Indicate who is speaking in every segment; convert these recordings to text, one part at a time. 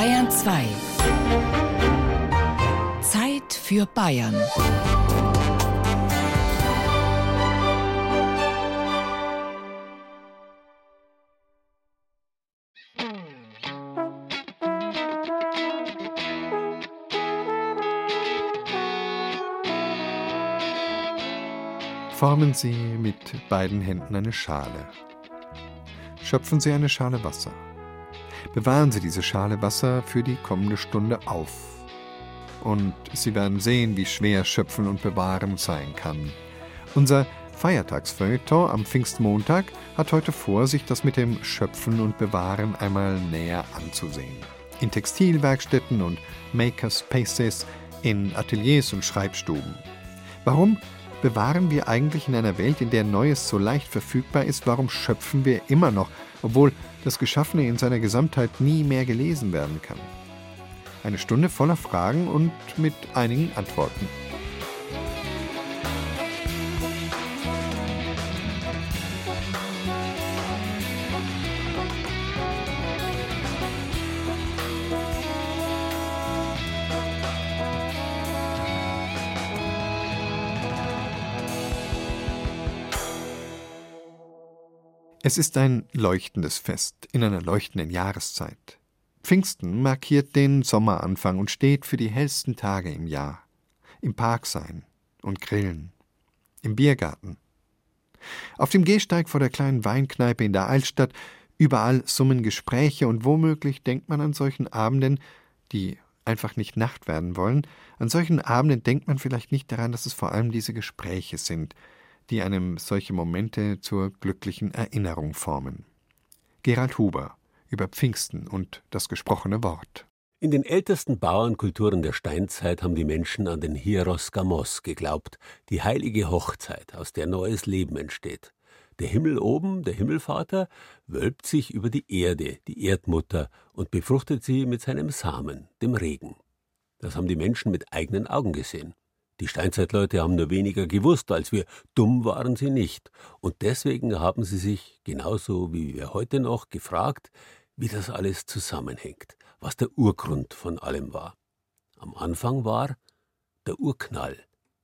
Speaker 1: Bayern 2. Zeit für Bayern.
Speaker 2: Formen Sie mit beiden Händen eine Schale. Schöpfen Sie eine Schale Wasser. Bewahren Sie diese Schale Wasser für die kommende Stunde auf. Und Sie werden sehen, wie schwer Schöpfen und Bewahren sein kann. Unser Feiertagsfeuilleton am Pfingstmontag hat heute vor, sich das mit dem Schöpfen und Bewahren einmal näher anzusehen. In Textilwerkstätten und Makerspaces, in Ateliers und Schreibstuben. Warum bewahren wir eigentlich in einer Welt, in der Neues so leicht verfügbar ist? Warum schöpfen wir immer noch, obwohl das Geschaffene in seiner Gesamtheit nie mehr gelesen werden kann? Eine Stunde voller Fragen und mit einigen Antworten. Es ist ein leuchtendes Fest in einer leuchtenden Jahreszeit. Pfingsten markiert den Sommeranfang und steht für die hellsten Tage im Jahr. Im Park sein und grillen. Im Biergarten. Auf dem Gehsteig vor der kleinen Weinkneipe in der Altstadt, überall summen Gespräche und womöglich denkt man an solchen Abenden, die einfach nicht Nacht werden wollen, an solchen Abenden denkt man vielleicht nicht daran, dass es vor allem diese Gespräche sind, die einem solche Momente zur glücklichen Erinnerung formen. Gerald Huber über Pfingsten und das gesprochene Wort.
Speaker 3: In den ältesten Bauernkulturen der Steinzeit haben die Menschen an den Hieros Gamos geglaubt, die heilige Hochzeit, aus der neues Leben entsteht. Der Himmel oben, der Himmelvater, wölbt sich über die Erde, die Erdmutter, und befruchtet sie mit seinem Samen, dem Regen. Das haben die Menschen mit eigenen Augen gesehen. Die Steinzeitleute haben nur weniger gewusst als wir, dumm waren sie nicht, und deswegen haben sie sich, genauso wie wir heute noch, gefragt, wie das alles zusammenhängt, was der Urgrund von allem war. Am Anfang war der Urknall,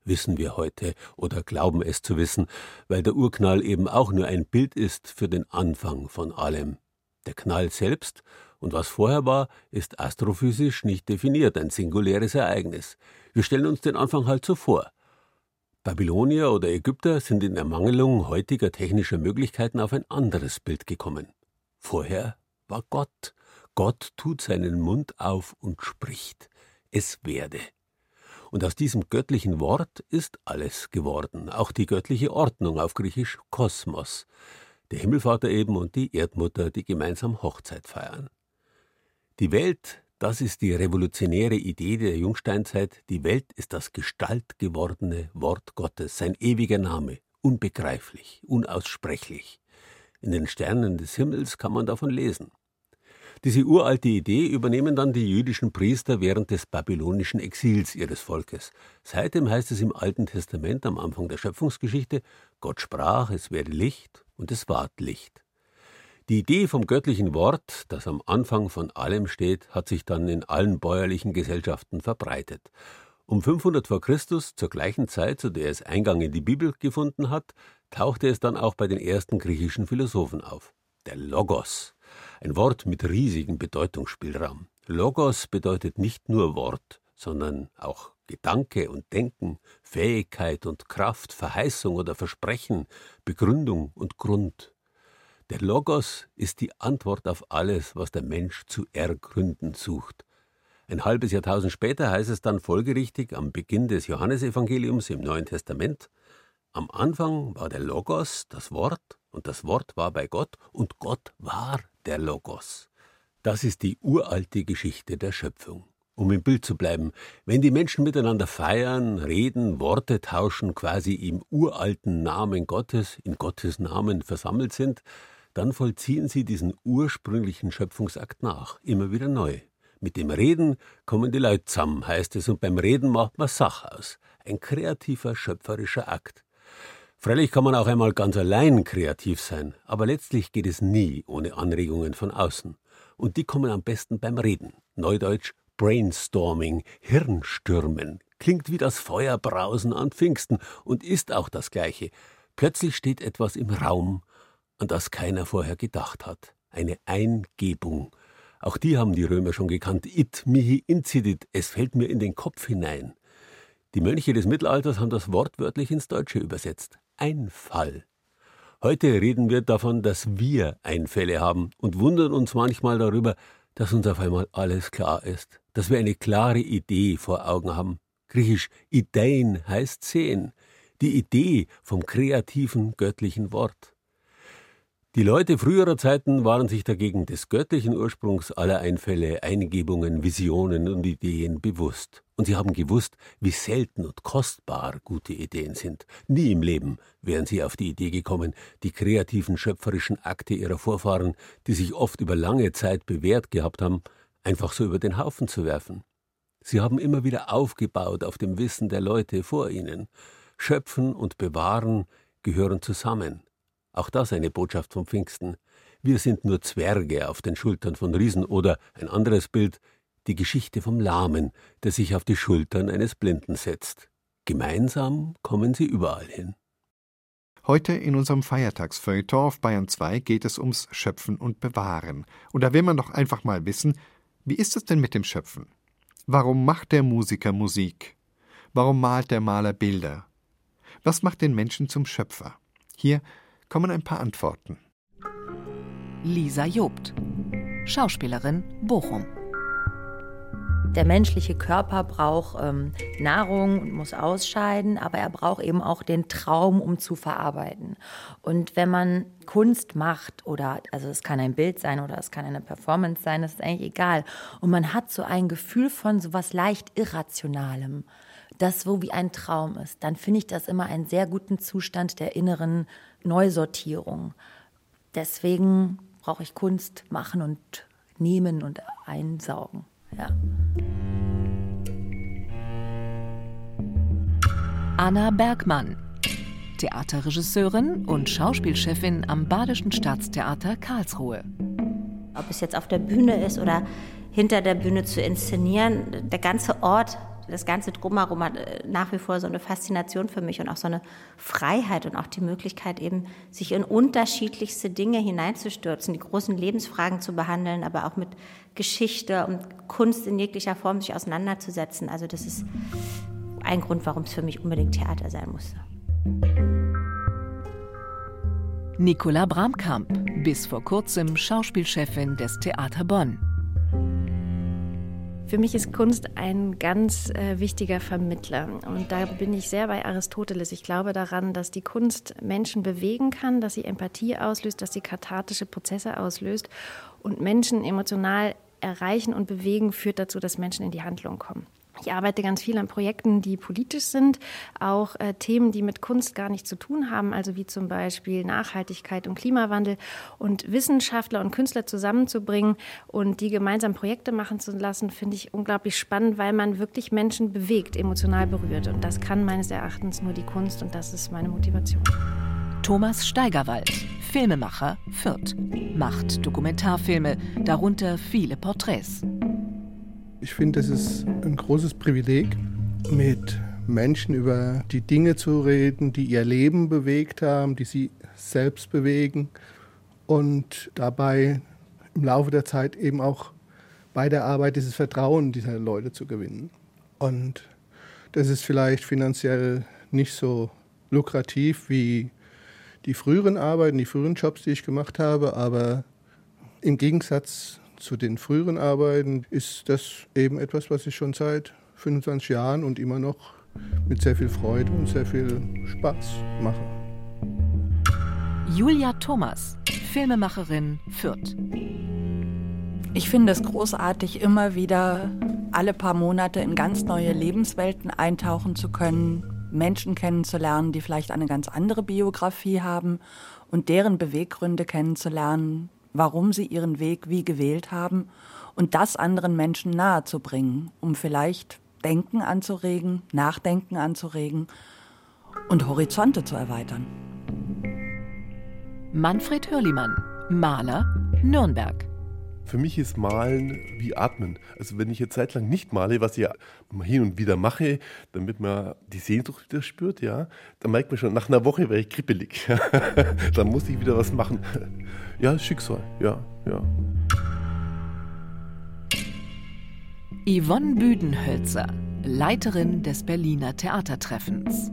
Speaker 3: wissen wir heute oder glauben es zu wissen, weil der Urknall eben auch nur ein Bild ist für den Anfang von allem. Der Knall selbst und was vorher war, ist astrophysisch nicht definiert, ein singuläres Ereignis. Wir stellen uns den Anfang halt so vor. Babylonier oder Ägypter sind in Ermangelung heutiger technischer Möglichkeiten auf ein anderes Bild gekommen. Vorher war Gott. Gott tut seinen Mund auf und spricht. Es werde. Und aus diesem göttlichen Wort ist alles geworden, auch die göttliche Ordnung auf Griechisch Kosmos. Der Himmelvater eben und die Erdmutter, die gemeinsam Hochzeit feiern. Die Welt das ist die revolutionäre Idee der Jungsteinzeit. Die Welt ist das gestaltgewordene Wort Gottes, sein ewiger Name, unbegreiflich, unaussprechlich. In den Sternen des Himmels kann man davon lesen. Diese uralte Idee übernehmen dann die jüdischen Priester während des babylonischen Exils ihres Volkes. Seitdem heißt es im Alten Testament am Anfang der Schöpfungsgeschichte, Gott sprach, es werde Licht und es ward Licht. Die Idee vom göttlichen Wort, das am Anfang von allem steht, hat sich dann in allen bäuerlichen Gesellschaften verbreitet. Um 500 vor Christus, zur gleichen Zeit, zu der es Eingang in die Bibel gefunden hat, tauchte es dann auch bei den ersten griechischen Philosophen auf. Der Logos. Ein Wort mit riesigem Bedeutungsspielraum. Logos bedeutet nicht nur Wort, sondern auch Gedanke und Denken, Fähigkeit und Kraft, Verheißung oder Versprechen, Begründung und Grund. Der Logos ist die Antwort auf alles, was der Mensch zu ergründen sucht. Ein halbes Jahrtausend später heißt es dann folgerichtig am Beginn des Johannesevangeliums im Neuen Testament, am Anfang war der Logos das Wort und das Wort war bei Gott und Gott war der Logos. Das ist die uralte Geschichte der Schöpfung. Um im Bild zu bleiben, wenn die Menschen miteinander feiern, reden, Worte tauschen, quasi im uralten Namen Gottes, in Gottes Namen versammelt sind, dann vollziehen sie diesen ursprünglichen Schöpfungsakt nach, immer wieder neu. Mit dem Reden kommen die Leute zusammen, heißt es, und beim Reden macht man Sach aus. Ein kreativer, schöpferischer Akt. Freilich kann man auch einmal ganz allein kreativ sein, aber letztlich geht es nie ohne Anregungen von außen. Und die kommen am besten beim Reden. Neudeutsch Brainstorming, Hirnstürmen. Klingt wie das Feuerbrausen an Pfingsten und ist auch das gleiche. Plötzlich steht etwas im Raum, an das keiner vorher gedacht hat. Eine Eingebung. Auch die haben die Römer schon gekannt. It mihi incidit, es fällt mir in den Kopf hinein. Die Mönche des Mittelalters haben das wortwörtlich ins Deutsche übersetzt. Einfall. Heute reden wir davon, dass wir Einfälle haben und wundern uns manchmal darüber, dass uns auf einmal alles klar ist, dass wir eine klare Idee vor Augen haben. Griechisch Ideen heißt sehen, die Idee vom kreativen göttlichen Wort. Die Leute früherer Zeiten waren sich dagegen des göttlichen Ursprungs aller Einfälle, Eingebungen, Visionen und Ideen bewusst. Und sie haben gewusst, wie selten und kostbar gute Ideen sind. Nie im Leben wären sie auf die Idee gekommen, die kreativen, schöpferischen Akte ihrer Vorfahren, die sich oft über lange Zeit bewährt gehabt haben, einfach so über den Haufen zu werfen. Sie haben immer wieder aufgebaut auf dem Wissen der Leute vor ihnen. Schöpfen und Bewahren gehören zusammen. Auch das eine Botschaft vom Pfingsten. Wir sind nur Zwerge auf den Schultern von Riesen oder ein anderes Bild, die Geschichte vom Lahmen, der sich auf die Schultern eines Blinden setzt. Gemeinsam kommen sie überall hin.
Speaker 2: Heute in unserem Feiertagsfeuilleton auf Bayern 2 geht es ums Schöpfen und Bewahren. Und da will man doch einfach mal wissen, wie ist es denn mit dem Schöpfen? Warum macht der Musiker Musik? Warum malt der Maler Bilder? Was macht den Menschen zum Schöpfer? Hier kommen ein paar Antworten.
Speaker 1: Lisa Jobt, Schauspielerin Bochum.
Speaker 4: Der menschliche Körper braucht ähm, Nahrung und muss ausscheiden, aber er braucht eben auch den Traum, um zu verarbeiten. Und wenn man Kunst macht oder, also es kann ein Bild sein oder es kann eine Performance sein, das ist eigentlich egal. Und man hat so ein Gefühl von so was leicht Irrationalem, das so wie ein Traum ist, dann finde ich das immer einen sehr guten Zustand der inneren Neusortierung. Deswegen brauche ich Kunst machen und nehmen und einsaugen. Ja.
Speaker 1: Anna Bergmann, Theaterregisseurin und Schauspielchefin am Badischen Staatstheater Karlsruhe.
Speaker 5: Ob es jetzt auf der Bühne ist oder hinter der Bühne zu inszenieren, der ganze Ort das ganze Drumherum hat äh, nach wie vor so eine Faszination für mich und auch so eine Freiheit und auch die Möglichkeit eben, sich in unterschiedlichste Dinge hineinzustürzen, die großen Lebensfragen zu behandeln, aber auch mit Geschichte und Kunst in jeglicher Form sich auseinanderzusetzen. Also das ist ein Grund, warum es für mich unbedingt Theater sein musste.
Speaker 1: Nicola Bramkamp, bis vor kurzem Schauspielchefin des Theater Bonn.
Speaker 6: Für mich ist Kunst ein ganz äh, wichtiger Vermittler. Und da bin ich sehr bei Aristoteles. Ich glaube daran, dass die Kunst Menschen bewegen kann, dass sie Empathie auslöst, dass sie kathartische Prozesse auslöst und Menschen emotional erreichen und bewegen, führt dazu, dass Menschen in die Handlung kommen. Ich arbeite ganz viel an Projekten, die politisch sind, auch äh, Themen, die mit Kunst gar nichts zu tun haben, also wie zum Beispiel Nachhaltigkeit und Klimawandel und Wissenschaftler und Künstler zusammenzubringen und die gemeinsam Projekte machen zu lassen, finde ich unglaublich spannend, weil man wirklich Menschen bewegt, emotional berührt. Und das kann meines Erachtens nur die Kunst und das ist meine Motivation.
Speaker 1: Thomas Steigerwald, Filmemacher, Fürth, macht Dokumentarfilme, darunter viele Porträts.
Speaker 7: Ich finde, es ist ein großes Privileg, mit Menschen über die Dinge zu reden, die ihr Leben bewegt haben, die sie selbst bewegen und dabei im Laufe der Zeit eben auch bei der Arbeit dieses Vertrauen dieser Leute zu gewinnen. Und das ist vielleicht finanziell nicht so lukrativ wie die früheren Arbeiten, die früheren Jobs, die ich gemacht habe, aber im Gegensatz zu den früheren Arbeiten ist das eben etwas, was ich schon seit 25 Jahren und immer noch mit sehr viel Freude und sehr viel Spaß mache.
Speaker 1: Julia Thomas, Filmemacherin Fürth.
Speaker 8: Ich finde es großartig, immer wieder alle paar Monate in ganz neue Lebenswelten eintauchen zu können, Menschen kennenzulernen, die vielleicht eine ganz andere Biografie haben und deren Beweggründe kennenzulernen, warum sie ihren Weg wie gewählt haben und das anderen Menschen nahezubringen, um vielleicht Denken anzuregen, Nachdenken anzuregen und Horizonte zu erweitern.
Speaker 1: Manfred Hörlimann, Maler, Nürnberg.
Speaker 9: Für mich ist Malen wie Atmen. Also wenn ich jetzt zeitlang nicht male, was ich ja hin und wieder mache, damit man die Sehnsucht wieder spürt, ja, dann merkt man schon, nach einer Woche wäre ich kribbelig. dann muss ich wieder was machen. Ja, Schicksal, ja, ja.
Speaker 1: Yvonne Büdenhölzer, Leiterin des Berliner Theatertreffens.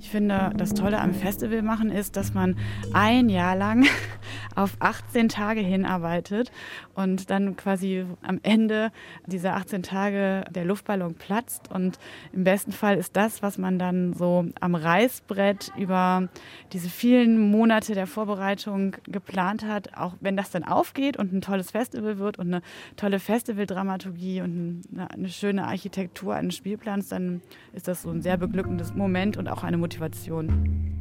Speaker 10: Ich finde, das Tolle am Festival machen ist, dass man ein Jahr lang auf 18 Tage hinarbeitet und dann quasi am Ende dieser 18 Tage der Luftballon platzt. Und im besten Fall ist das, was man dann so am Reißbrett über diese vielen Monate der Vorbereitung geplant hat, auch wenn das dann aufgeht und ein tolles Festival wird und eine tolle Festivaldramaturgie und eine, schöne Architektur eines Spielplans, dann ist das so ein sehr beglückendes Moment und auch eine Motivation.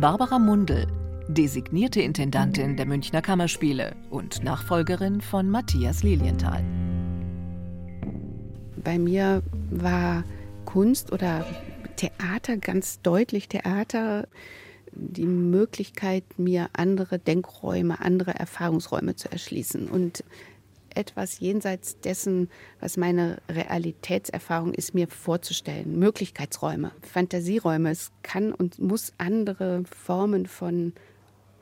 Speaker 1: Barbara Mundel, designierte Intendantin der Münchner Kammerspiele und Nachfolgerin von Matthias Lilienthal.
Speaker 11: Bei mir war Kunst oder Theater ganz deutlich Theater die Möglichkeit, mir andere Denkräume, andere Erfahrungsräume zu erschließen. Und etwas jenseits dessen, was meine Realitätserfahrung ist, mir vorzustellen. Möglichkeitsräume, Fantasieräume. Es kann und muss andere Formen von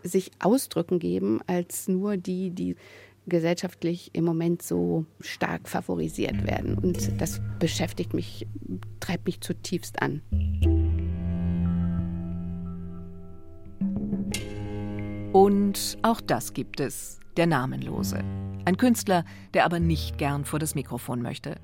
Speaker 11: sich ausdrücken geben, als nur die, die gesellschaftlich im Moment so stark favorisiert werden. Und das beschäftigt mich, treibt mich zutiefst an.
Speaker 1: Und auch das gibt es, der Namenlose. Ein Künstler, der aber nicht gern vor das Mikrofon möchte.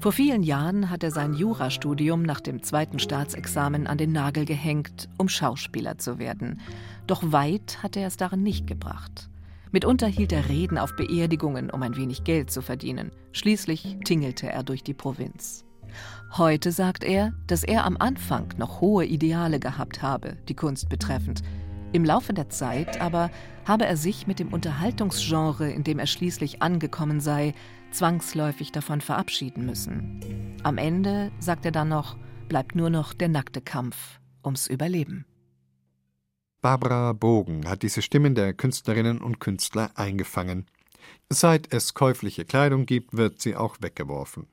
Speaker 1: Vor vielen Jahren hat er sein Jurastudium nach dem zweiten Staatsexamen an den Nagel gehängt, um Schauspieler zu werden. Doch weit hat er es darin nicht gebracht. Mitunter hielt er Reden auf Beerdigungen, um ein wenig Geld zu verdienen. Schließlich tingelte er durch die Provinz. Heute sagt er, dass er am Anfang noch hohe Ideale gehabt habe, die Kunst betreffend, im Laufe der Zeit aber habe er sich mit dem Unterhaltungsgenre, in dem er schließlich angekommen sei, zwangsläufig davon verabschieden müssen. Am Ende, sagt er dann noch, bleibt nur noch der nackte Kampf ums Überleben.
Speaker 2: Barbara Bogen hat diese Stimmen der Künstlerinnen und Künstler eingefangen. Seit es käufliche Kleidung gibt, wird sie auch weggeworfen.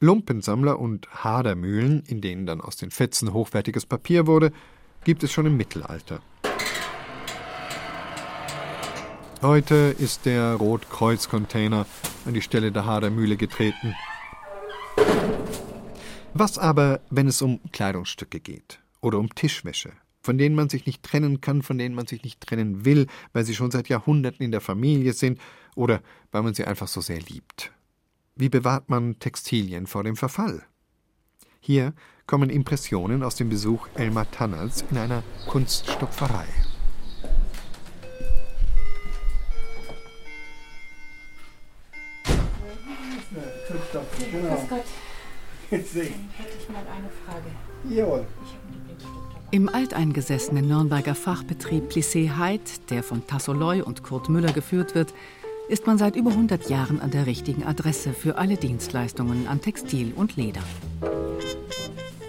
Speaker 2: Lumpensammler und Hadermühlen, in denen dann aus den Fetzen hochwertiges Papier wurde, gibt es schon im Mittelalter. Heute ist der Rotkreuz-Container an die Stelle der Hadermühle getreten. Was aber, wenn es um Kleidungsstücke geht oder um Tischwäsche, von denen man sich nicht trennen kann, von denen man sich nicht trennen will, weil sie schon seit Jahrhunderten in der Familie sind oder weil man sie einfach so sehr liebt? Wie bewahrt man Textilien vor dem Verfall? Hier kommen Impressionen aus dem Besuch Elmar Tanners in einer Kunststopferei.
Speaker 12: Genau. Grüß Gott. Jetzt sehe ich. Hätte ich mal eine Frage.
Speaker 1: Jawohl. Im alteingesessenen Nürnberger Fachbetrieb Plissé Heid, der von Tassoloy und Kurt Müller geführt wird, ist man seit über 100 Jahren an der richtigen Adresse für alle Dienstleistungen an Textil und Leder.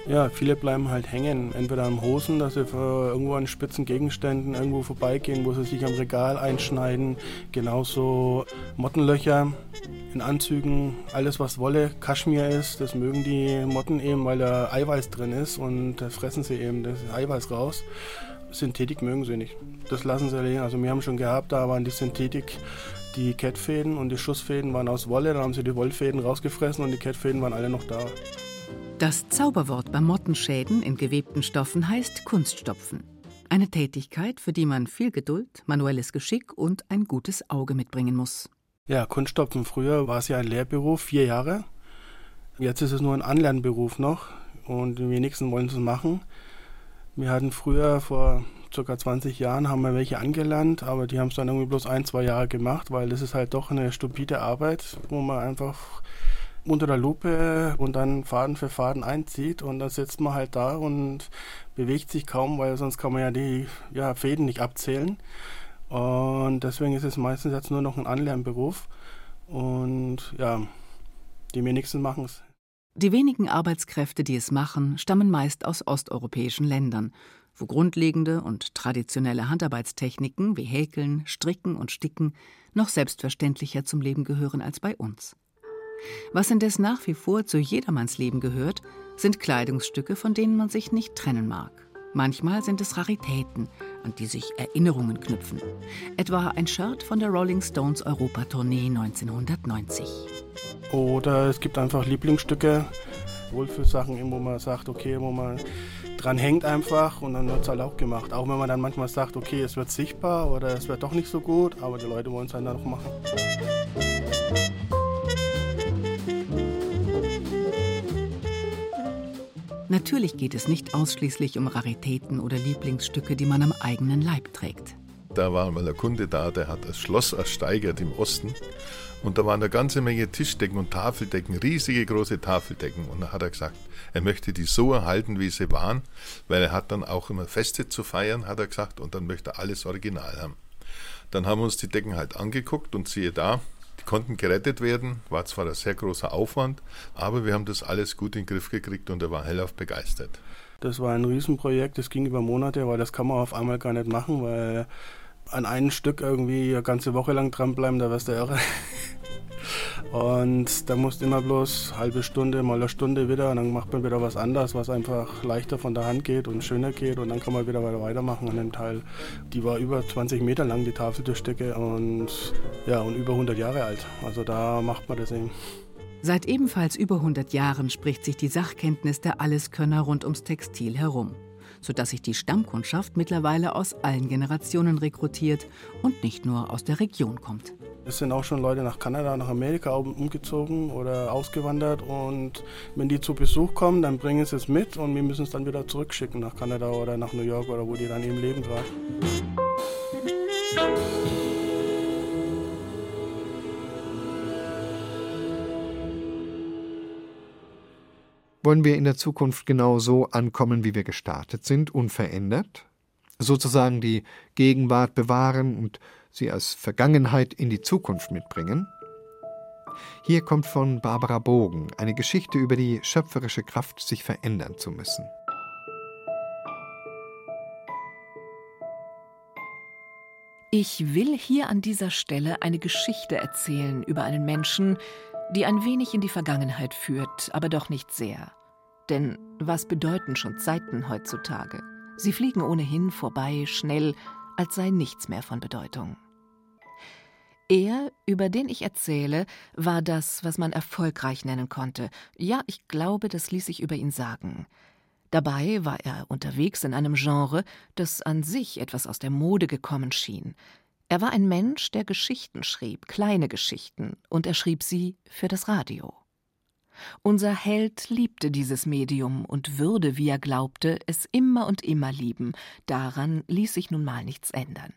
Speaker 13: Ja, viele bleiben halt hängen, entweder am Hosen, dass sie irgendwo an spitzen Gegenständen irgendwo vorbeigehen, wo sie sich am Regal einschneiden. Genauso Mottenlöcher in Anzügen, alles was Wolle, Kaschmir ist, das mögen die Motten eben, weil da Eiweiß drin ist und da fressen sie eben das Eiweiß raus. Synthetik mögen sie nicht. Das lassen sie liegen. Also wir haben schon gehabt, da waren die Synthetik, die Kettfäden und die Schussfäden waren aus Wolle, da haben sie die Wollfäden rausgefressen und die Kettfäden waren alle noch da.
Speaker 1: Das Zauberwort bei Mottenschäden in gewebten Stoffen heißt Kunststopfen. Eine Tätigkeit, für die man viel Geduld, manuelles Geschick und ein gutes Auge mitbringen muss.
Speaker 13: Ja, Kunststopfen früher war es ja ein Lehrberuf, vier Jahre. Jetzt ist es nur ein Anlernberuf noch und die wenigsten wollen es machen. Wir hatten früher vor ca. 20 Jahren haben wir welche angelernt, aber die haben es dann irgendwie bloß ein, zwei Jahre gemacht, weil das ist halt doch eine stupide Arbeit, wo man einfach unter der Lupe und dann Faden für Faden einzieht und dann sitzt man halt da und bewegt sich kaum, weil sonst kann man ja die ja, Fäden nicht abzählen. Und deswegen ist es meistens jetzt nur noch ein Anlernberuf. Und ja, die wenigsten machen es.
Speaker 1: Die wenigen Arbeitskräfte, die es machen, stammen meist aus osteuropäischen Ländern. wo grundlegende und traditionelle Handarbeitstechniken wie Häkeln, Stricken und Sticken noch selbstverständlicher zum Leben gehören als bei uns. Was indes nach wie vor zu jedermanns Leben gehört, sind Kleidungsstücke, von denen man sich nicht trennen mag. Manchmal sind es Raritäten, an die sich Erinnerungen knüpfen. Etwa ein Shirt von der Rolling Stones Europatournee 1990.
Speaker 13: Oder es gibt einfach Lieblingsstücke, Wohlfühlsachen, wo man sagt, okay, wo man dran hängt einfach und dann wird es halt auch gemacht. Auch wenn man dann manchmal sagt, okay, es wird sichtbar oder es wird doch nicht so gut, aber die Leute wollen es dann noch machen.
Speaker 1: Natürlich geht es nicht ausschließlich um Raritäten oder Lieblingsstücke, die man am eigenen Leib trägt.
Speaker 14: Da war mal ein Kunde da, der hat das Schloss ersteigert im Osten. Und da waren eine ganze Menge Tischdecken und Tafeldecken, riesige große Tafeldecken. Und da hat er gesagt, er möchte die so erhalten, wie sie waren, weil er hat dann auch immer Feste zu feiern, hat er gesagt, und dann möchte er alles original haben. Dann haben wir uns die Decken halt angeguckt und siehe da, die konnten gerettet werden, war zwar ein sehr großer Aufwand, aber wir haben das alles gut in den Griff gekriegt und er war hellauf begeistert.
Speaker 13: Das war ein Riesenprojekt, das ging über Monate, weil das kann man auf einmal gar nicht machen, weil an einem Stück irgendwie eine ganze Woche lang dranbleiben, da wirst du irre. Und da musst du immer bloß halbe Stunde, mal eine Stunde wieder und dann macht man wieder was anderes, was einfach leichter von der Hand geht und schöner geht und dann kann man wieder weitermachen an dem Teil. Die war über 20 Meter lang, die Tafeltischdecke und ja, und über 100 Jahre alt. Also da macht man das eben.
Speaker 1: Seit ebenfalls über 100 Jahren spricht sich die Sachkenntnis der Alleskönner rund ums Textil herum, sodass sich die Stammkundschaft mittlerweile aus allen Generationen rekrutiert und nicht nur aus der Region kommt.
Speaker 13: Es sind auch schon Leute nach Kanada, nach Amerika umgezogen oder ausgewandert und wenn die zu Besuch kommen, dann bringen sie es mit und wir müssen es dann wieder zurückschicken nach Kanada oder nach New York oder wo die dann eben leben gerade.
Speaker 2: Wollen wir in der Zukunft genau so ankommen, wie wir gestartet sind, unverändert? Sozusagen die Gegenwart bewahren und sie als Vergangenheit in die Zukunft mitbringen? Hier kommt von Barbara Bogen eine Geschichte über die schöpferische Kraft, sich verändern zu müssen.
Speaker 1: Ich will hier an dieser Stelle eine Geschichte erzählen über einen Menschen, die ein wenig in die Vergangenheit führt, aber doch nicht sehr. Denn was bedeuten schon Zeiten heutzutage? Sie fliegen ohnehin vorbei, schnell, als sei nichts mehr von Bedeutung. Er, über den ich erzähle, war das, was man erfolgreich nennen konnte. Ja, ich glaube, das ließ sich über ihn sagen. Dabei war er unterwegs in einem Genre, das an sich etwas aus der Mode gekommen schien. Er war ein Mensch, der Geschichten schrieb, kleine Geschichten, und er schrieb sie für das Radio. Unser Held liebte dieses Medium und würde, wie er glaubte, es immer und immer lieben, daran ließ sich nun mal nichts ändern.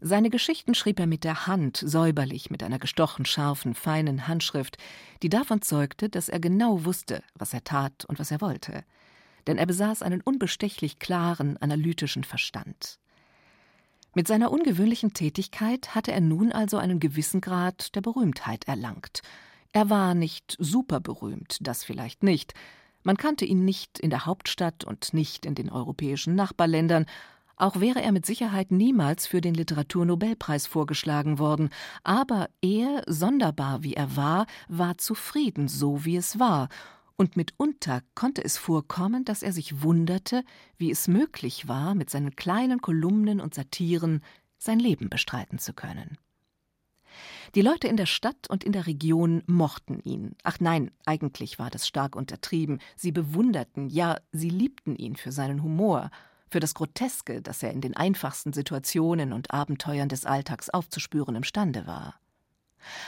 Speaker 1: Seine Geschichten schrieb er mit der Hand, säuberlich, mit einer gestochen scharfen, feinen Handschrift, die davon zeugte, dass er genau wusste, was er tat und was er wollte. Denn er besaß einen unbestechlich klaren, analytischen Verstand. Mit seiner ungewöhnlichen Tätigkeit hatte er nun also einen gewissen Grad der Berühmtheit erlangt, er war nicht superberühmt, das vielleicht nicht. Man kannte ihn nicht in der Hauptstadt und nicht in den europäischen Nachbarländern, auch wäre er mit Sicherheit niemals für den Literaturnobelpreis vorgeschlagen worden, aber er, sonderbar wie er war, war zufrieden, so wie es war, und mitunter konnte es vorkommen, dass er sich wunderte, wie es möglich war, mit seinen kleinen Kolumnen und Satiren sein Leben bestreiten zu können. Die Leute in der Stadt und in der Region mochten ihn. Ach nein, eigentlich war das stark untertrieben. Sie bewunderten, ja, sie liebten ihn für seinen Humor, für das Groteske, das er in den einfachsten Situationen und Abenteuern des Alltags aufzuspüren imstande war.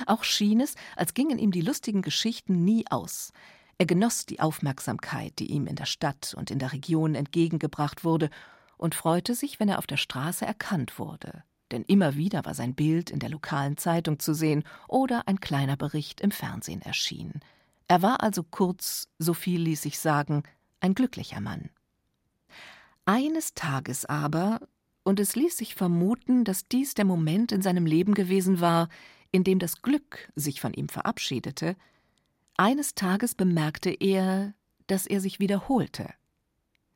Speaker 1: Auch schien es, als gingen ihm die lustigen Geschichten nie aus. Er genoss die Aufmerksamkeit, die ihm in der Stadt und in der Region entgegengebracht wurde, und freute sich, wenn er auf der Straße erkannt wurde denn immer wieder war sein Bild in der lokalen Zeitung zu sehen oder ein kleiner Bericht im Fernsehen erschien. Er war also kurz, so viel ließ sich sagen, ein glücklicher Mann. Eines Tages aber, und es ließ sich vermuten, dass dies der Moment in seinem Leben gewesen war, in dem das Glück sich von ihm verabschiedete, eines Tages bemerkte er, dass er sich wiederholte.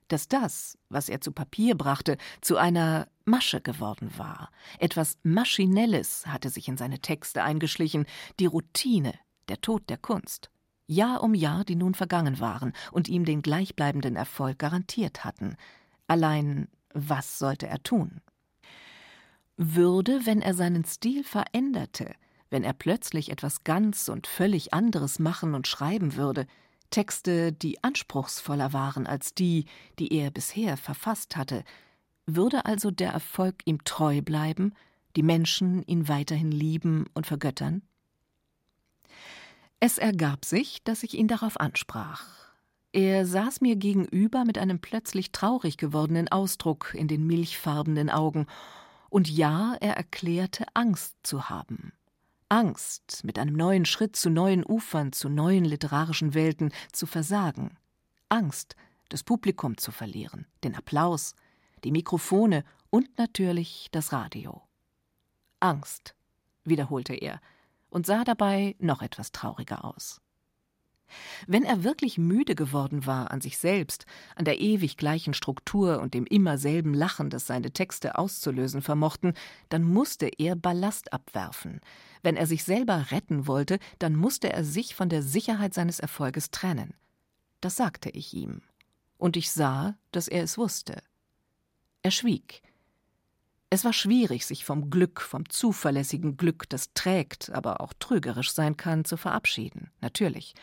Speaker 1: dass das, was er zu Papier brachte, zu einer Masche geworden war. Etwas Maschinelles hatte sich in seine Texte eingeschlichen, die Routine, der Tod der Kunst. Jahr um Jahr, die nun vergangen waren und ihm den gleichbleibenden Erfolg garantiert hatten. Allein, was sollte er tun? Würde, wenn er seinen Stil veränderte, wenn er plötzlich etwas ganz und völlig anderes machen und schreiben würde, Texte, die anspruchsvoller waren als die, die er bisher verfasst hatte, würde also der Erfolg ihm treu bleiben, die Menschen ihn weiterhin lieben und vergöttern? Es ergab sich, dass ich ihn darauf ansprach. Er saß mir gegenüber mit einem plötzlich traurig gewordenen Ausdruck in den milchfarbenen Augen, und ja, er erklärte Angst zu haben. Angst, mit einem neuen Schritt zu neuen Ufern, zu neuen literarischen Welten zu versagen. Angst, das Publikum zu verlieren, den Applaus, die Mikrofone und natürlich das Radio. Angst, wiederholte er und sah dabei noch etwas trauriger aus. Wenn er wirklich müde geworden war an sich selbst, an der ewig gleichen Struktur und dem immer selben Lachen, das seine Texte auszulösen vermochten, dann musste er Ballast abwerfen. Wenn er sich selber retten wollte, dann musste er sich von der Sicherheit seines Erfolges trennen. Das sagte ich ihm. Und ich sah, dass er es wusste. Er schwieg. Es war schwierig, sich vom Glück, vom zuverlässigen Glück, das trägt, aber auch trügerisch sein kann, zu verabschieden. Natürlich.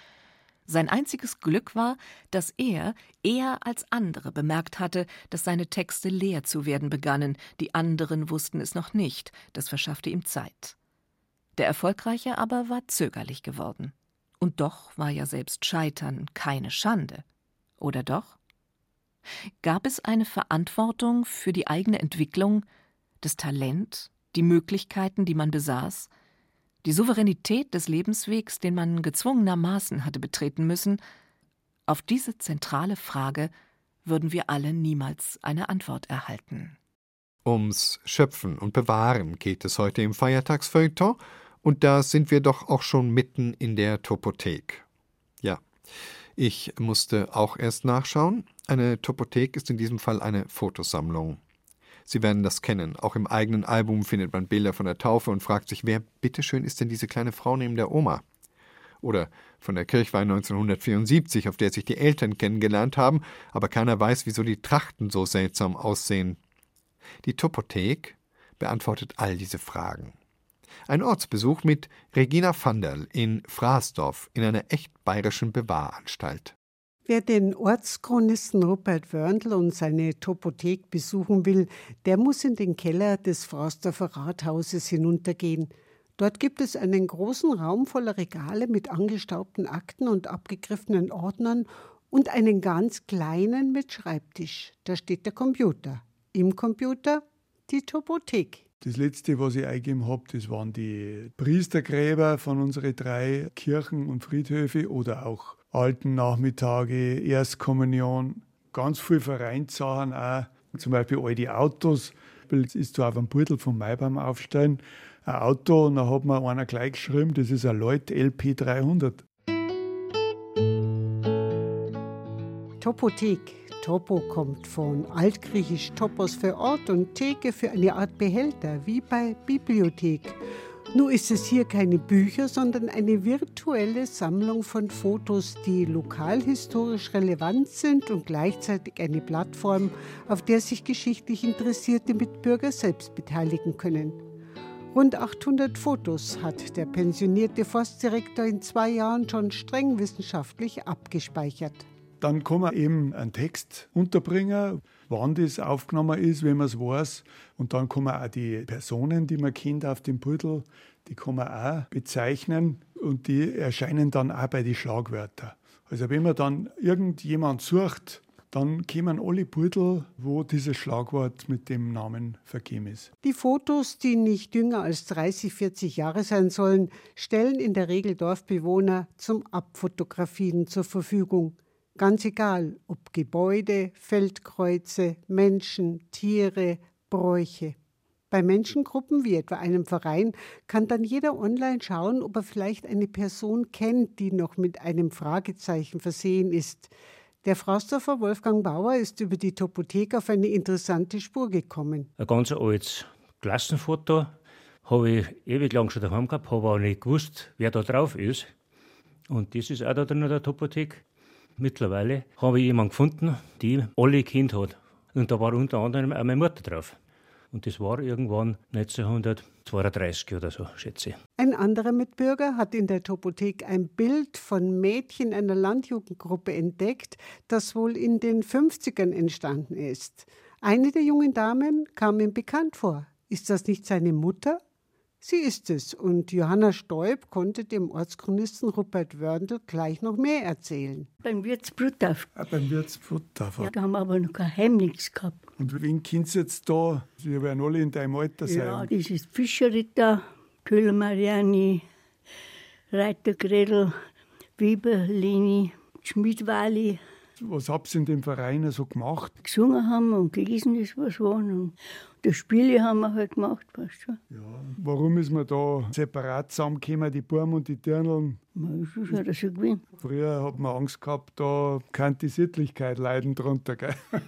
Speaker 1: Sein einziges Glück war, dass er eher als andere bemerkt hatte, dass seine Texte leer zu werden begannen, die anderen wussten es noch nicht, das verschaffte ihm Zeit. Der Erfolgreiche aber war zögerlich geworden. Und doch war ja selbst Scheitern keine Schande. Oder doch? Gab es eine Verantwortung für die eigene Entwicklung, das Talent, die Möglichkeiten, die man besaß, die Souveränität des Lebenswegs, den man gezwungenermaßen hatte betreten müssen, auf diese zentrale Frage würden wir alle niemals eine Antwort erhalten.
Speaker 2: Ums Schöpfen und Bewahren geht es heute im Feiertagsfeuilleton, und da sind wir doch auch schon mitten in der Topothek. Ja, ich musste auch erst nachschauen. Eine Topothek ist in diesem Fall eine Fotosammlung. Sie werden das kennen. Auch im eigenen Album findet man Bilder von der Taufe und fragt sich, wer bitteschön ist denn diese kleine Frau neben der Oma? Oder von der Kirchweih 1974, auf der sich die Eltern kennengelernt haben, aber keiner weiß, wieso die Trachten so seltsam aussehen. Die Topothek beantwortet all diese Fragen. Ein Ortsbesuch mit Regina Vanderl in Fraßdorf in einer echt bayerischen Bewahranstalt.
Speaker 15: Wer den Ortschronisten Rupert Wörndl und seine Topothek besuchen will, der muss in den Keller des Frostorfer Rathauses hinuntergehen. Dort gibt es einen großen Raum voller Regale mit angestaubten Akten und abgegriffenen Ordnern und einen ganz kleinen mit Schreibtisch. Da steht der Computer. Im Computer die Topothek.
Speaker 16: Das letzte, was ich eingegeben habe, das waren die Priestergräber von unseren drei Kirchen und Friedhöfe oder auch alten Nachmittage, Erstkommunion, ganz viel Vereinssachen auch. Zum Beispiel all die Autos. Das ist so auf einem Beutel vom Maibaum aufstellen. Ein Auto, und da hat mir einer gleich geschrieben, das ist ein Leut LP 300.
Speaker 15: Topothek. Topo kommt von altgriechisch Topos für Ort und Theke für eine Art Behälter, wie bei Bibliothek. Nur ist es hier keine Bücher, sondern eine virtuelle Sammlung von Fotos, die lokalhistorisch relevant sind und gleichzeitig eine Plattform, auf der sich geschichtlich interessierte Mitbürger selbst beteiligen können. Rund 800 Fotos hat der pensionierte Forstdirektor in zwei Jahren schon streng wissenschaftlich abgespeichert.
Speaker 16: Dann kann man eben einen Text unterbringen, wann das aufgenommen ist, wenn man es weiß. Und dann kann man auch die Personen, die man kennt auf dem Pudel, die kann man auch bezeichnen und die erscheinen dann auch bei den Schlagwörtern. Also wenn man dann irgendjemand sucht, dann kommen alle Pudel, wo dieses Schlagwort mit dem Namen vergeben ist.
Speaker 15: Die Fotos, die nicht jünger als 30, 40 Jahre sein sollen, stellen in der Regel Dorfbewohner zum Abfotografieren zur Verfügung. Ganz egal, ob Gebäude, Feldkreuze, Menschen, Tiere, Bräuche. Bei Menschengruppen wie etwa einem Verein kann dann jeder online schauen, ob er vielleicht eine Person kennt, die noch mit einem Fragezeichen versehen ist. Der Frausdorfer Wolfgang Bauer ist über die Topothek auf eine interessante Spur gekommen.
Speaker 17: Ein ganz altes Klassenfoto habe ich ewig lang schon daheim gehabt, habe aber nicht gewusst, wer da drauf ist. Und das ist auch da drin in der Topothek. Mittlerweile habe ich jemanden gefunden, die alle Kinder hat. Und da war unter anderem auch meine Mutter drauf. Und das war irgendwann 1932 oder so, schätze ich.
Speaker 15: Ein anderer Mitbürger hat in der Topothek ein Bild von Mädchen einer Landjugendgruppe entdeckt, das wohl in den 50ern entstanden ist. Eine der jungen Damen kam ihm bekannt vor. Ist das nicht seine Mutter? Sie ist es, und Johanna Stoib konnte dem Ortschronisten Rupert Wörndl gleich noch mehr erzählen.
Speaker 18: Beim Wirts Brutdorf.
Speaker 16: Ah, beim Wirts Brutdorf.
Speaker 18: Ja, da haben wir aber noch kein Heimnichts gehabt.
Speaker 16: Und wen kennst du jetzt da? Sie werden alle in deinem Alter sein.
Speaker 18: Ja, das ist Fischerritter, Köhler Mariani, Reiter Gredel, Weber Leni, Schmidwali.
Speaker 16: Was habt ihr in dem Verein so gemacht?
Speaker 18: Gesungen haben und gelesen ist was waren. Und das Spiele haben wir halt gemacht, weißt du.
Speaker 16: Ja. Warum ist man da separat zusammengekommen, die Burm und die Dirneln?
Speaker 18: Das ist ja das gewesen.
Speaker 16: Früher hat man Angst gehabt, da kann die Sittlichkeit leiden drunter, gell?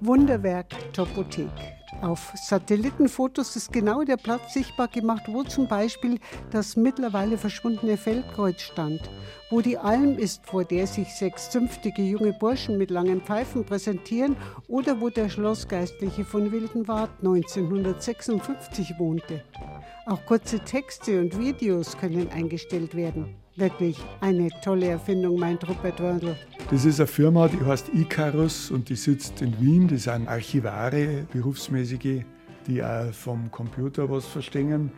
Speaker 15: Wunderwerk Topothek. Auf Satellitenfotos ist genau der Platz sichtbar gemacht, wo zum Beispiel das mittlerweile verschwundene Feldkreuz stand, wo die Alm ist, vor der sich sechs zünftige junge Burschen mit langen Pfeifen präsentieren oder wo der Schlossgeistliche von Wildenwart 1956 wohnte. Auch kurze Texte und Videos können eingestellt werden. Wirklich eine tolle Erfindung, meint Rupert Wörndl.
Speaker 16: Das ist eine Firma, die heißt Icarus und die sitzt in Wien. Das sind Archivare, berufsmäßige, die auch vom Computer was verstehen.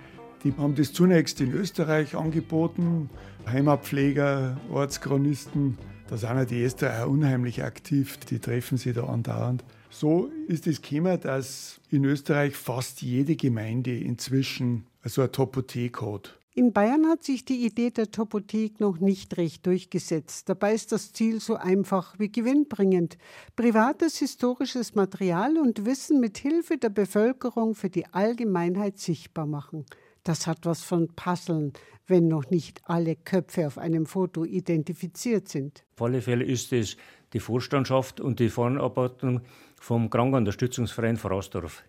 Speaker 16: Die haben das zunächst in Österreich angeboten. Heimatpfleger, Ortschronisten, da sind ja die Österreicher unheimlich aktiv, die treffen sich da andauernd. So ist es gekommen, dass in Österreich fast jede Gemeinde inzwischen so eine Topothek hat.
Speaker 15: In Bayern hat sich die Idee der Topothek noch nicht recht durchgesetzt. Dabei ist das Ziel so einfach wie gewinnbringend. Privates historisches Material und Wissen mit Hilfe der Bevölkerung für die Allgemeinheit sichtbar machen. Das hat was von Puzzeln, wenn noch nicht alle Köpfe auf einem Foto identifiziert sind.
Speaker 17: Auf alle Fälle ist es die Vorstandschaft und die Voranarbeitung vom Krankenunterstützungsverein Frausdorf.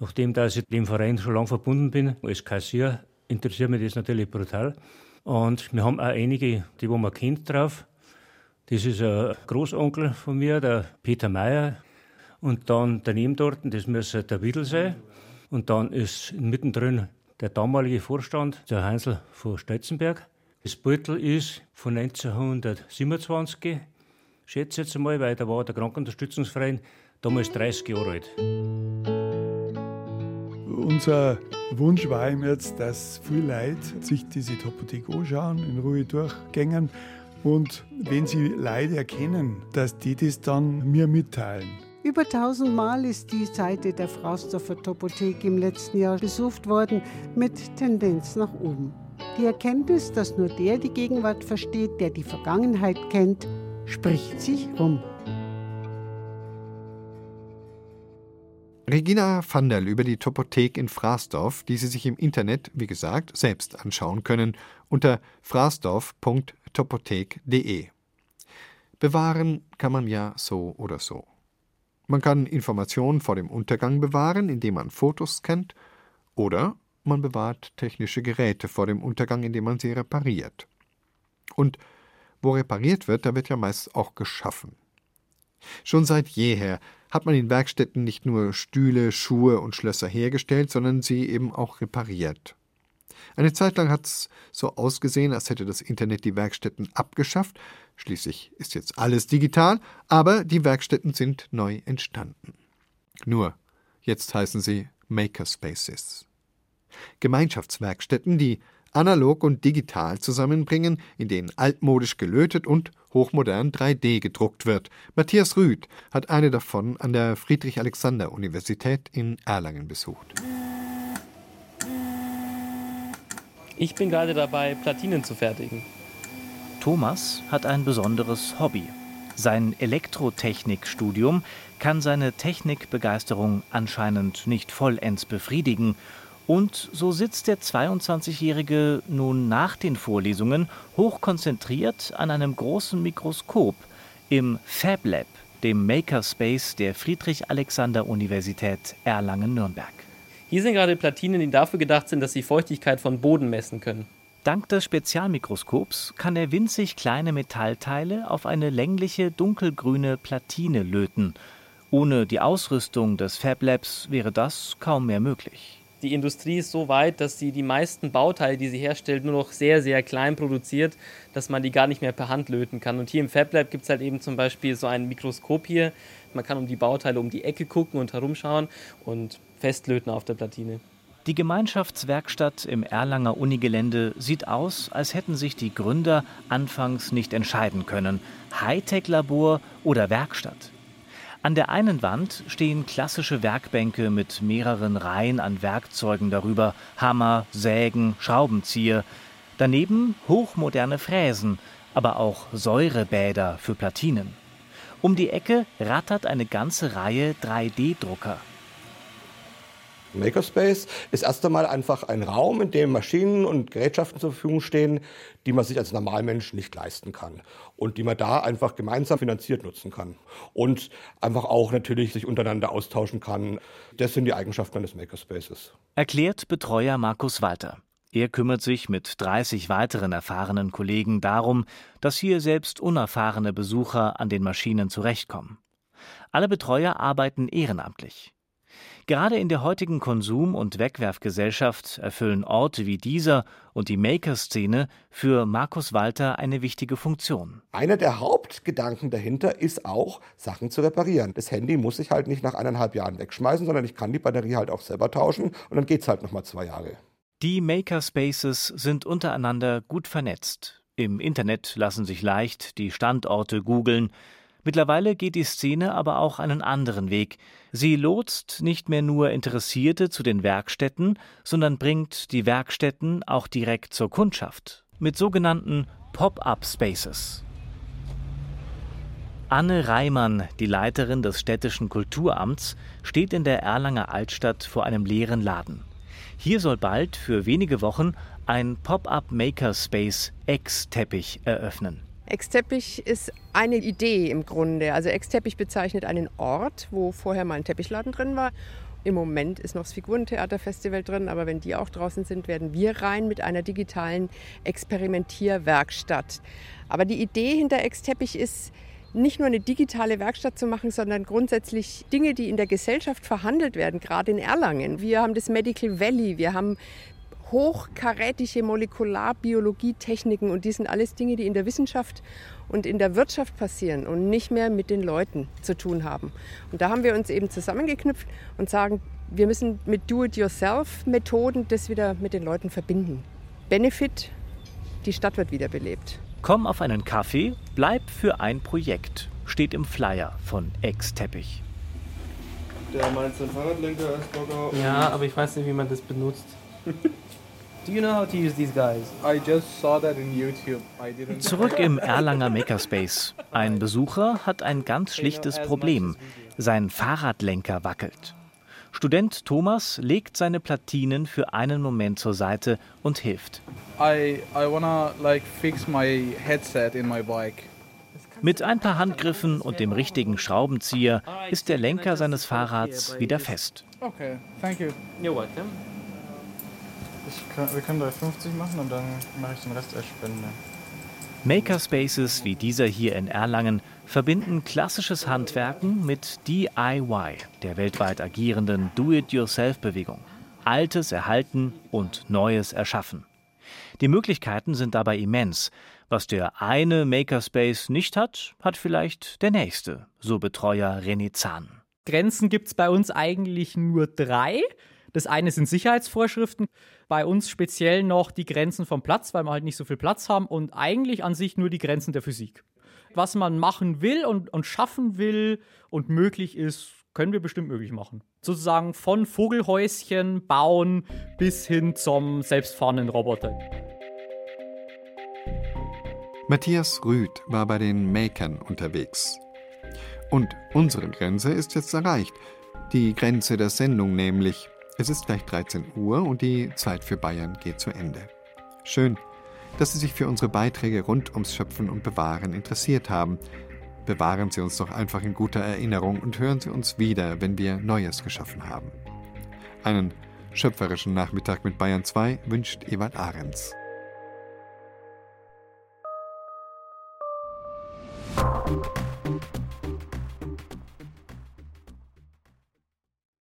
Speaker 17: Nachdem dass ich dem Verein schon lange verbunden bin, als Kassier, interessiert mich das natürlich brutal. Und wir haben auch einige, die wo man kennt drauf. Das ist ein Großonkel von mir, der Peter Meyer. Und dann daneben dort, das müsste der Wiedel sein. Und dann ist mittendrin der damalige Vorstand, der Heinzel von Stetzenberg. Das Beutel ist von 1927, schätze jetzt einmal, weil da war der Krankenunterstützungsverein damals 30 Jahre alt.
Speaker 16: Unser Wunsch war ihm jetzt, dass viele Leute sich diese Topothek anschauen, in Ruhe durchgängen und wenn sie Leute erkennen, dass die das dann mir mitteilen.
Speaker 15: Über tausendmal ist die Seite der Frausdorfer Topothek im letzten Jahr besucht worden, mit Tendenz nach oben. Die Erkenntnis, dass nur der die Gegenwart versteht, der die Vergangenheit kennt, spricht sich rum.
Speaker 2: Regina Vanderl über die Topothek in Fraßdorf, die Sie sich im Internet, wie gesagt, selbst anschauen können unter fraßdorf.topothek.de. Bewahren kann man ja so oder so. Man kann Informationen vor dem Untergang bewahren, indem man Fotos scannt, oder man bewahrt technische Geräte vor dem Untergang, indem man sie repariert. Und wo repariert wird, da wird ja meist auch geschaffen. Schon seit jeher hat man in Werkstätten nicht nur Stühle, Schuhe und Schlösser hergestellt, sondern sie eben auch repariert. Eine Zeit lang hat es so ausgesehen, als hätte das Internet die Werkstätten abgeschafft. Schließlich ist jetzt alles digital, aber die Werkstätten sind neu entstanden. Nur, jetzt heißen sie Makerspaces. Gemeinschaftswerkstätten, die analog und digital zusammenbringen, in denen altmodisch gelötet und hochmodern 3D gedruckt wird. Matthias Rüth hat eine davon an der Friedrich-Alexander-Universität in Erlangen besucht.
Speaker 19: Ich bin gerade dabei, Platinen zu fertigen.
Speaker 20: Thomas hat ein besonderes Hobby. Sein Elektrotechnikstudium kann seine Technikbegeisterung anscheinend nicht vollends befriedigen. Und so sitzt der 22-Jährige nun nach den Vorlesungen hochkonzentriert an einem großen Mikroskop im Fab Lab, dem Makerspace der Friedrich-Alexander-Universität Erlangen-Nürnberg.
Speaker 21: Hier sind gerade Platinen, die dafür gedacht sind, dass sie Feuchtigkeit von Boden messen können.
Speaker 20: Dank des Spezialmikroskops kann er winzig kleine Metallteile auf eine längliche dunkelgrüne Platine löten. Ohne die Ausrüstung des Fab Labs wäre das kaum mehr möglich.
Speaker 21: Die Industrie ist so weit, dass sie die meisten Bauteile, die sie herstellt, nur noch sehr, sehr klein produziert, dass man die gar nicht mehr per Hand löten kann. Und hier im Fab Lab gibt es halt eben zum Beispiel so ein Mikroskop hier. Man kann um die Bauteile um die Ecke gucken und herumschauen und festlöten auf der Platine.
Speaker 20: Die Gemeinschaftswerkstatt im Erlanger Unigelände sieht aus, als hätten sich die Gründer anfangs nicht entscheiden können. Hightech-Labor oder Werkstatt. An der einen Wand stehen klassische Werkbänke mit mehreren Reihen an Werkzeugen darüber, Hammer, Sägen, Schraubenzieher. Daneben hochmoderne Fräsen, aber auch Säurebäder für Platinen. Um die Ecke rattert eine ganze Reihe 3D-Drucker.
Speaker 22: Makerspace ist erst einmal einfach ein Raum, in dem Maschinen und Gerätschaften zur Verfügung stehen, die man sich als Normalmensch nicht leisten kann und die man da einfach gemeinsam finanziert nutzen kann und einfach auch natürlich sich untereinander austauschen kann. Das sind die Eigenschaften eines Makerspaces.
Speaker 20: Erklärt Betreuer Markus Walter. Er kümmert sich mit 30 weiteren erfahrenen Kollegen darum, dass hier selbst unerfahrene Besucher an den Maschinen zurechtkommen. Alle Betreuer arbeiten ehrenamtlich. Gerade in der heutigen Konsum- und Wegwerfgesellschaft erfüllen Orte wie dieser und die Maker-Szene für Markus Walter eine wichtige Funktion.
Speaker 22: Einer der Hauptgedanken dahinter ist auch, Sachen zu reparieren. Das Handy muss ich halt nicht nach eineinhalb Jahren wegschmeißen, sondern ich kann die Batterie halt auch selber tauschen und dann geht es halt nochmal zwei Jahre.
Speaker 20: Die Makerspaces sind untereinander gut vernetzt. Im Internet lassen sich leicht die Standorte googeln. Mittlerweile geht die Szene aber auch einen anderen Weg. Sie lotst nicht mehr nur Interessierte zu den Werkstätten, sondern bringt die Werkstätten auch direkt zur Kundschaft mit sogenannten Pop-up Spaces. Anne Reimann, die Leiterin des städtischen Kulturamts, steht in der Erlanger Altstadt vor einem leeren Laden. Hier soll bald für wenige Wochen ein Pop-up Makerspace Ex-Teppich eröffnen.
Speaker 23: Ex-Teppich ist eine Idee im Grunde. Also Ex-Teppich bezeichnet einen Ort, wo vorher mal ein Teppichladen drin war. Im Moment ist noch das Figurentheaterfestival drin, aber wenn die auch draußen sind, werden wir rein mit einer digitalen Experimentierwerkstatt. Aber die Idee hinter Ex-Teppich ist, nicht nur eine digitale Werkstatt zu machen, sondern grundsätzlich Dinge, die in der Gesellschaft verhandelt werden, gerade in Erlangen. Wir haben das Medical Valley, wir haben hochkarätische Molekularbiologietechniken und die sind alles Dinge, die in der Wissenschaft und in der Wirtschaft passieren und nicht mehr mit den Leuten zu tun haben. Und da haben wir uns eben zusammengeknüpft und sagen, wir müssen mit Do-it-yourself-Methoden das wieder mit den Leuten verbinden. Benefit, die Stadt wird wiederbelebt.
Speaker 20: Komm auf einen Kaffee, bleib für ein Projekt, steht im Flyer von Ex-Teppich.
Speaker 24: Der meint den Fahrradlenker als Bagger.
Speaker 21: Ja, aber ich weiß nicht, wie man das benutzt.
Speaker 24: Do you know how to use these guys? I just saw that in YouTube. I didn't.
Speaker 20: Zurück im Erlanger Makerspace. Ein Besucher hat ein ganz schlichtes Problem. Sein Fahrradlenker wackelt. Student Thomas legt seine Platinen für einen Moment zur Seite und hilft.
Speaker 24: I, I wanna like fix my headset in my bike.
Speaker 20: Mit ein paar Handgriffen und dem richtigen Schraubenzieher ist der Lenker seines Fahrrads wieder fest.
Speaker 24: Okay, thank you.
Speaker 21: You're welcome.
Speaker 24: Kann, wir können 3,50 machen und dann mache ich den Rest als Spende.
Speaker 20: Makerspaces wie dieser hier in Erlangen verbinden klassisches Handwerken mit DIY, der weltweit agierenden Do-it-yourself-Bewegung. Altes erhalten und Neues erschaffen. Die Möglichkeiten sind dabei immens. Was der eine Makerspace nicht hat, hat vielleicht der nächste, so Betreuer René Zahn.
Speaker 25: Grenzen gibt es bei uns eigentlich nur drei. Das eine sind Sicherheitsvorschriften, bei uns speziell noch die Grenzen vom Platz, weil wir halt nicht so viel Platz haben und eigentlich an sich nur die Grenzen der Physik. Was man machen will und, und schaffen will und möglich ist, können wir bestimmt möglich machen. Sozusagen von Vogelhäuschen bauen bis hin zum selbstfahrenden Roboter.
Speaker 2: Matthias Rüth war bei den Makern unterwegs. Und unsere Grenze ist jetzt erreicht. Die Grenze der Sendung nämlich. Es ist gleich 13 Uhr und die Zeit für Bayern geht zu Ende. Schön, dass Sie sich für unsere Beiträge rund ums Schöpfen und Bewahren interessiert haben. Bewahren Sie uns doch einfach in guter Erinnerung und hören Sie uns wieder, wenn wir Neues geschaffen haben. Einen schöpferischen Nachmittag mit Bayern 2 wünscht Ewald Ahrens.
Speaker 26: Thank you.